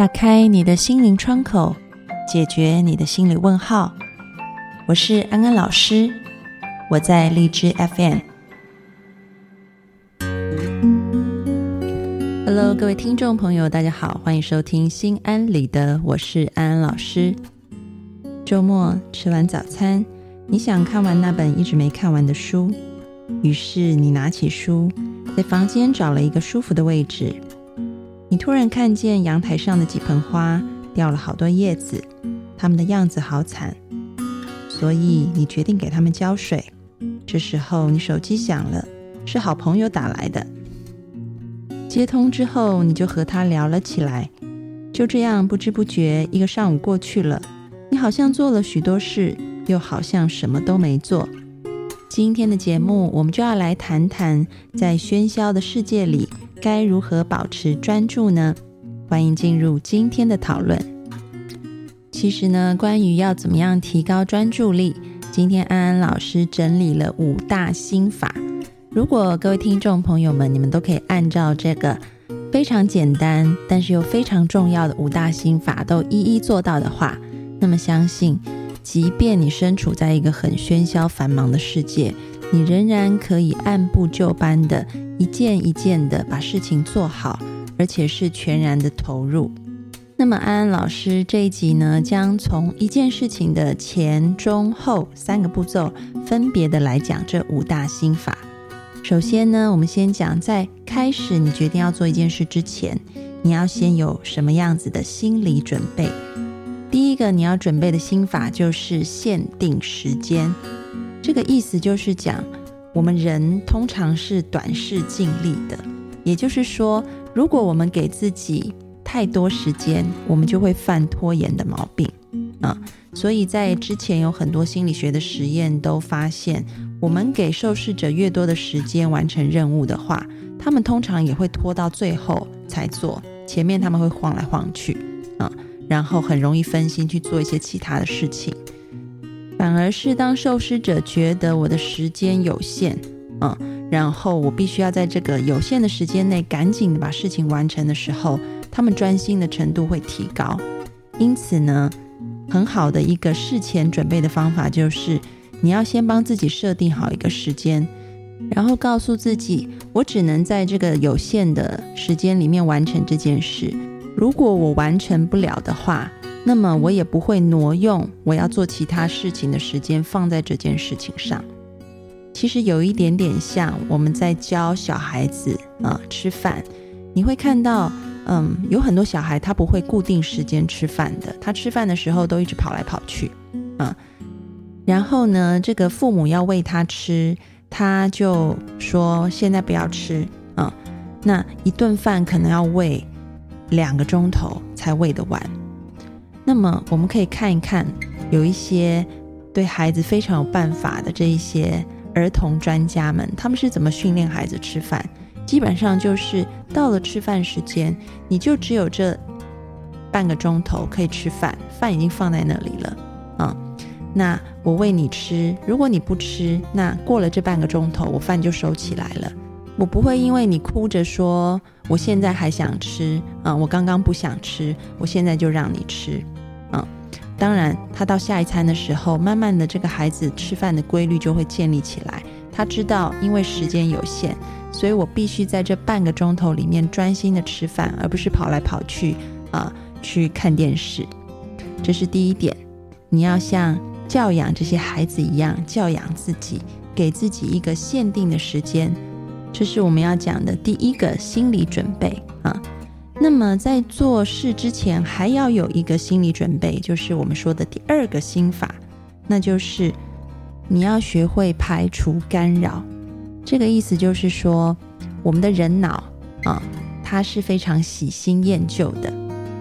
打开你的心灵窗口，解决你的心理问号。我是安安老师，我在荔枝 FM。Hello，各位听众朋友，大家好，欢迎收听心安理得，我是安安老师。周末吃完早餐，你想看完那本一直没看完的书，于是你拿起书，在房间找了一个舒服的位置。你突然看见阳台上的几盆花掉了好多叶子，它们的样子好惨，所以你决定给它们浇水。这时候你手机响了，是好朋友打来的。接通之后，你就和他聊了起来。就这样不知不觉，一个上午过去了，你好像做了许多事，又好像什么都没做。今天的节目，我们就要来谈谈在喧嚣的世界里。该如何保持专注呢？欢迎进入今天的讨论。其实呢，关于要怎么样提高专注力，今天安安老师整理了五大心法。如果各位听众朋友们，你们都可以按照这个非常简单，但是又非常重要的五大心法都一一做到的话，那么相信，即便你身处在一个很喧嚣繁忙的世界。你仍然可以按部就班的一件一件的把事情做好，而且是全然的投入。那么安安老师这一集呢，将从一件事情的前、中、后三个步骤，分别的来讲这五大心法。首先呢，我们先讲在开始你决定要做一件事之前，你要先有什么样子的心理准备。第一个你要准备的心法就是限定时间。这个意思就是讲，我们人通常是短视尽力的，也就是说，如果我们给自己太多时间，我们就会犯拖延的毛病啊。所以在之前有很多心理学的实验都发现，我们给受试者越多的时间完成任务的话，他们通常也会拖到最后才做，前面他们会晃来晃去啊，然后很容易分心去做一些其他的事情。反而是当受试者觉得我的时间有限，嗯，然后我必须要在这个有限的时间内赶紧把事情完成的时候，他们专心的程度会提高。因此呢，很好的一个事前准备的方法就是，你要先帮自己设定好一个时间，然后告诉自己，我只能在这个有限的时间里面完成这件事。如果我完成不了的话，那么我也不会挪用我要做其他事情的时间放在这件事情上。其实有一点点像我们在教小孩子啊吃饭，你会看到，嗯，有很多小孩他不会固定时间吃饭的，他吃饭的时候都一直跑来跑去，啊，然后呢，这个父母要喂他吃，他就说现在不要吃，啊，那一顿饭可能要喂两个钟头才喂得完。那么我们可以看一看，有一些对孩子非常有办法的这一些儿童专家们，他们是怎么训练孩子吃饭？基本上就是到了吃饭时间，你就只有这半个钟头可以吃饭，饭已经放在那里了啊。那我喂你吃，如果你不吃，那过了这半个钟头，我饭就收起来了。我不会因为你哭着说我现在还想吃啊，我刚刚不想吃，我现在就让你吃。当然，他到下一餐的时候，慢慢的这个孩子吃饭的规律就会建立起来。他知道，因为时间有限，所以我必须在这半个钟头里面专心的吃饭，而不是跑来跑去啊去看电视。这是第一点，你要像教养这些孩子一样教养自己，给自己一个限定的时间。这是我们要讲的第一个心理准备啊。那么在做事之前，还要有一个心理准备，就是我们说的第二个心法，那就是你要学会排除干扰。这个意思就是说，我们的人脑啊，它是非常喜新厌旧的。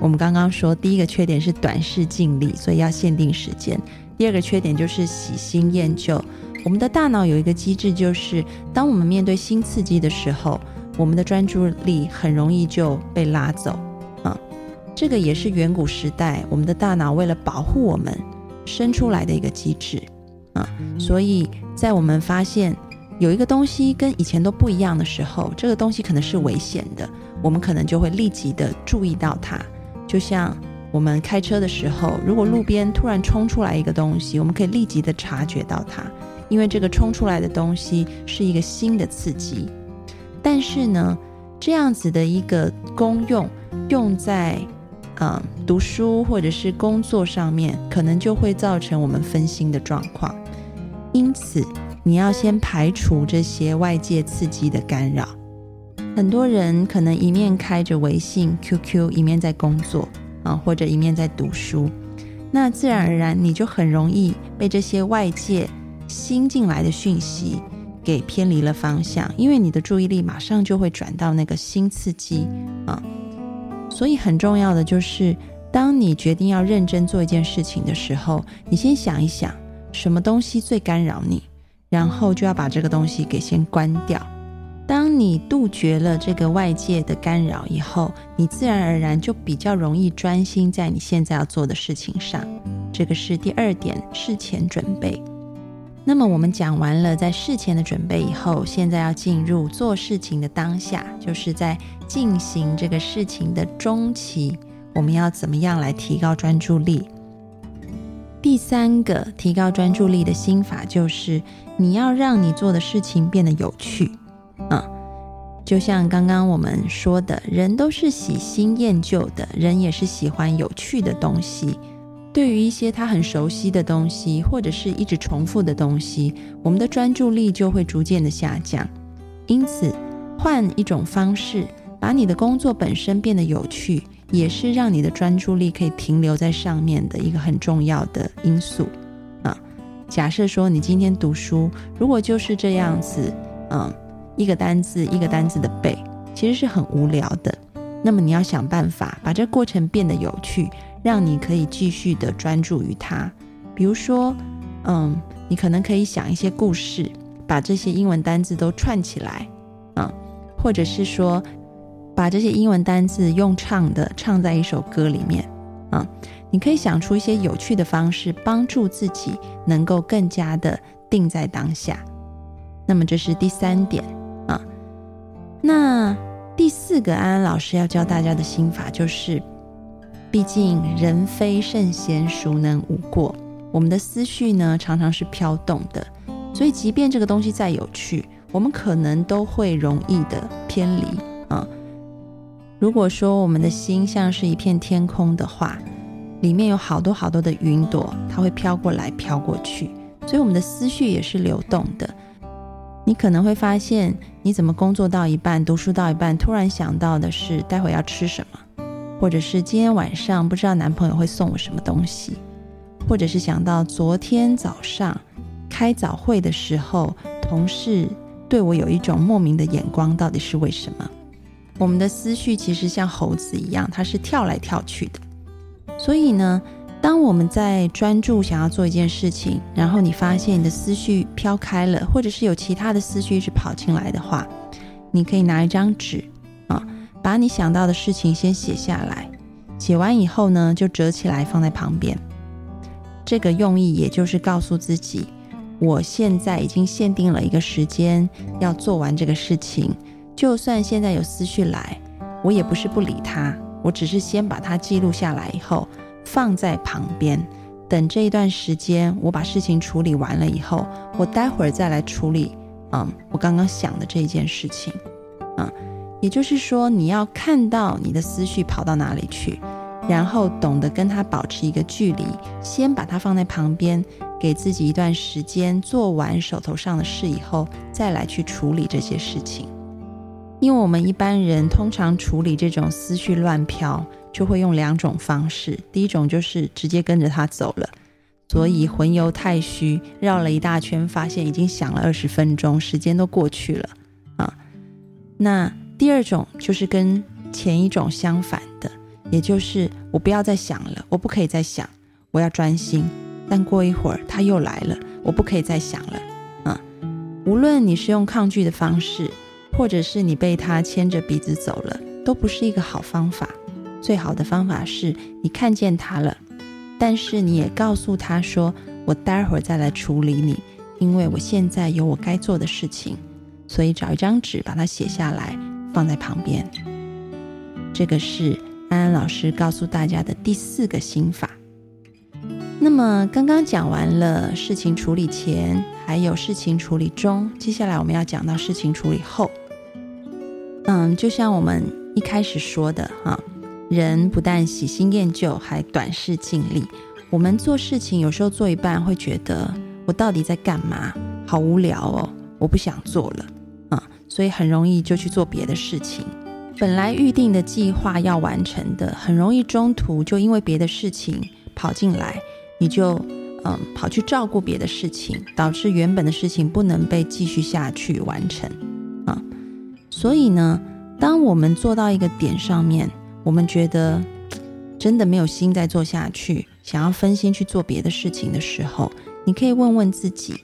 我们刚刚说，第一个缺点是短视尽力，所以要限定时间；第二个缺点就是喜新厌旧。我们的大脑有一个机制，就是当我们面对新刺激的时候。我们的专注力很容易就被拉走啊，这个也是远古时代我们的大脑为了保护我们生出来的一个机制啊。所以在我们发现有一个东西跟以前都不一样的时候，这个东西可能是危险的，我们可能就会立即的注意到它。就像我们开车的时候，如果路边突然冲出来一个东西，我们可以立即的察觉到它，因为这个冲出来的东西是一个新的刺激。但是呢，这样子的一个功用用在嗯读书或者是工作上面，可能就会造成我们分心的状况。因此，你要先排除这些外界刺激的干扰。很多人可能一面开着微信、QQ，一面在工作啊，或者一面在读书，那自然而然你就很容易被这些外界新进来的讯息给偏离了方向，因为你的注意力马上就会转到那个新刺激啊。所以很重要的就是，当你决定要认真做一件事情的时候，你先想一想。什么东西最干扰你，然后就要把这个东西给先关掉。当你杜绝了这个外界的干扰以后，你自然而然就比较容易专心在你现在要做的事情上。这个是第二点，事前准备。那么我们讲完了在事前的准备以后，现在要进入做事情的当下，就是在进行这个事情的中期，我们要怎么样来提高专注力？第三个提高专注力的心法就是，你要让你做的事情变得有趣。嗯，就像刚刚我们说的，人都是喜新厌旧的，人也是喜欢有趣的东西。对于一些他很熟悉的东西，或者是一直重复的东西，我们的专注力就会逐渐的下降。因此，换一种方式，把你的工作本身变得有趣。也是让你的专注力可以停留在上面的一个很重要的因素啊。假设说你今天读书，如果就是这样子，嗯，一个单字一个单字的背，其实是很无聊的。那么你要想办法把这过程变得有趣，让你可以继续的专注于它。比如说，嗯，你可能可以想一些故事，把这些英文单字都串起来，啊，或者是说。把这些英文单字用唱的唱在一首歌里面，啊，你可以想出一些有趣的方式，帮助自己能够更加的定在当下。那么这是第三点啊。那第四个，安安老师要教大家的心法就是，毕竟人非圣贤，孰能无过？我们的思绪呢，常常是飘动的，所以即便这个东西再有趣，我们可能都会容易的偏离啊。如果说我们的心像是一片天空的话，里面有好多好多的云朵，它会飘过来飘过去，所以我们的思绪也是流动的。你可能会发现，你怎么工作到一半、读书到一半，突然想到的是待会要吃什么，或者是今天晚上不知道男朋友会送我什么东西，或者是想到昨天早上开早会的时候，同事对我有一种莫名的眼光，到底是为什么？我们的思绪其实像猴子一样，它是跳来跳去的。所以呢，当我们在专注想要做一件事情，然后你发现你的思绪飘开了，或者是有其他的思绪一直跑进来的话，你可以拿一张纸啊，把你想到的事情先写下来。写完以后呢，就折起来放在旁边。这个用意也就是告诉自己，我现在已经限定了一个时间要做完这个事情。就算现在有思绪来，我也不是不理它，我只是先把它记录下来，以后放在旁边，等这一段时间我把事情处理完了以后，我待会儿再来处理。嗯，我刚刚想的这一件事情，嗯，也就是说，你要看到你的思绪跑到哪里去，然后懂得跟他保持一个距离，先把它放在旁边，给自己一段时间做完手头上的事以后，再来去处理这些事情。因为我们一般人通常处理这种思绪乱飘，就会用两种方式。第一种就是直接跟着他走了，所以魂游太虚，绕了一大圈，发现已经想了二十分钟，时间都过去了啊。那第二种就是跟前一种相反的，也就是我不要再想了，我不可以再想，我要专心。但过一会儿他又来了，我不可以再想了啊。无论你是用抗拒的方式。或者是你被他牵着鼻子走了，都不是一个好方法。最好的方法是你看见他了，但是你也告诉他说：“我待会儿再来处理你，因为我现在有我该做的事情。”所以找一张纸把它写下来，放在旁边。这个是安安老师告诉大家的第四个心法。那么刚刚讲完了事情处理前，还有事情处理中，接下来我们要讲到事情处理后。嗯，就像我们一开始说的哈，人不但喜新厌旧，还短视尽力。我们做事情有时候做一半，会觉得我到底在干嘛？好无聊哦，我不想做了，所以很容易就去做别的事情。本来预定的计划要完成的，很容易中途就因为别的事情跑进来，你就嗯跑去照顾别的事情，导致原本的事情不能被继续下去完成啊。所以呢，当我们做到一个点上面，我们觉得真的没有心再做下去。想要分心去做别的事情的时候，你可以问问自己，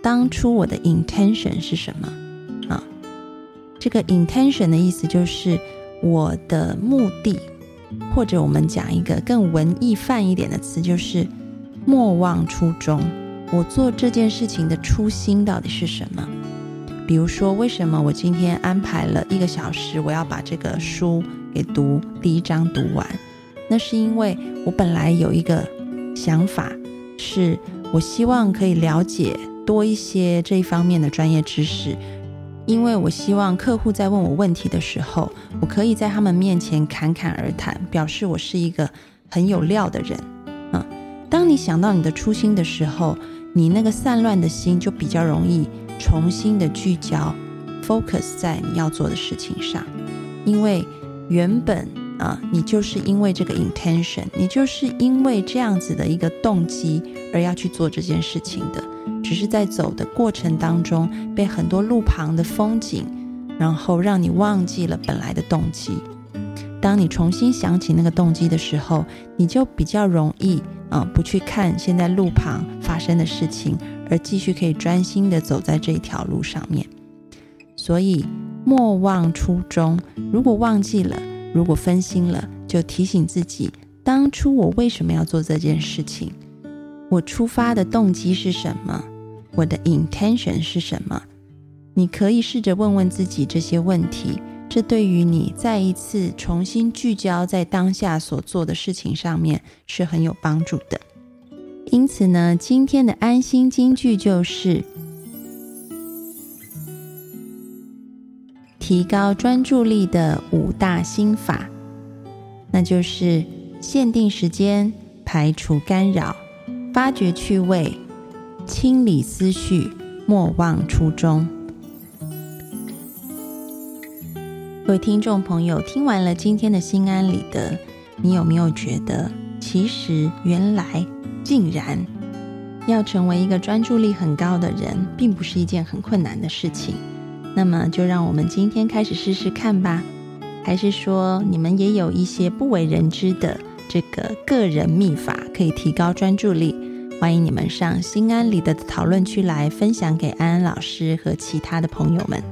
当初我的 intention 是什么？这个 intention 的意思就是我的目的，或者我们讲一个更文艺范一点的词，就是莫忘初衷。我做这件事情的初心到底是什么？比如说，为什么我今天安排了一个小时，我要把这个书给读第一章读完？那是因为我本来有一个想法，是我希望可以了解多一些这一方面的专业知识，因为我希望客户在问我问题的时候，我可以在他们面前侃侃而谈，表示我是一个很有料的人。嗯，当你想到你的初心的时候，你那个散乱的心就比较容易重新的聚焦，focus 在你要做的事情上，因为原本。啊，你就是因为这个 intention，你就是因为这样子的一个动机而要去做这件事情的，只是在走的过程当中被很多路旁的风景，然后让你忘记了本来的动机。当你重新想起那个动机的时候，你就比较容易啊，不去看现在路旁发生的事情，而继续可以专心的走在这一条路上面。所以莫忘初衷，如果忘记了。如果分心了，就提醒自己，当初我为什么要做这件事情？我出发的动机是什么？我的 intention 是什么？你可以试着问问自己这些问题，这对于你再一次重新聚焦在当下所做的事情上面是很有帮助的。因此呢，今天的安心金句就是。提高专注力的五大心法，那就是限定时间、排除干扰、发掘趣味、清理思绪、莫忘初衷。各位听众朋友，听完了今天的心安理得，你有没有觉得，其实原来竟然要成为一个专注力很高的人，并不是一件很困难的事情？那么就让我们今天开始试试看吧。还是说你们也有一些不为人知的这个个人秘法，可以提高专注力？欢迎你们上心安理得的讨论区来分享给安安老师和其他的朋友们。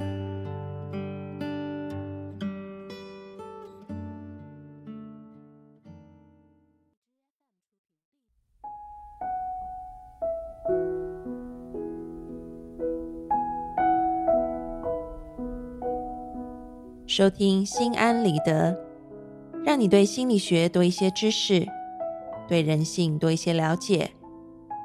收听心安理得，让你对心理学多一些知识，对人性多一些了解，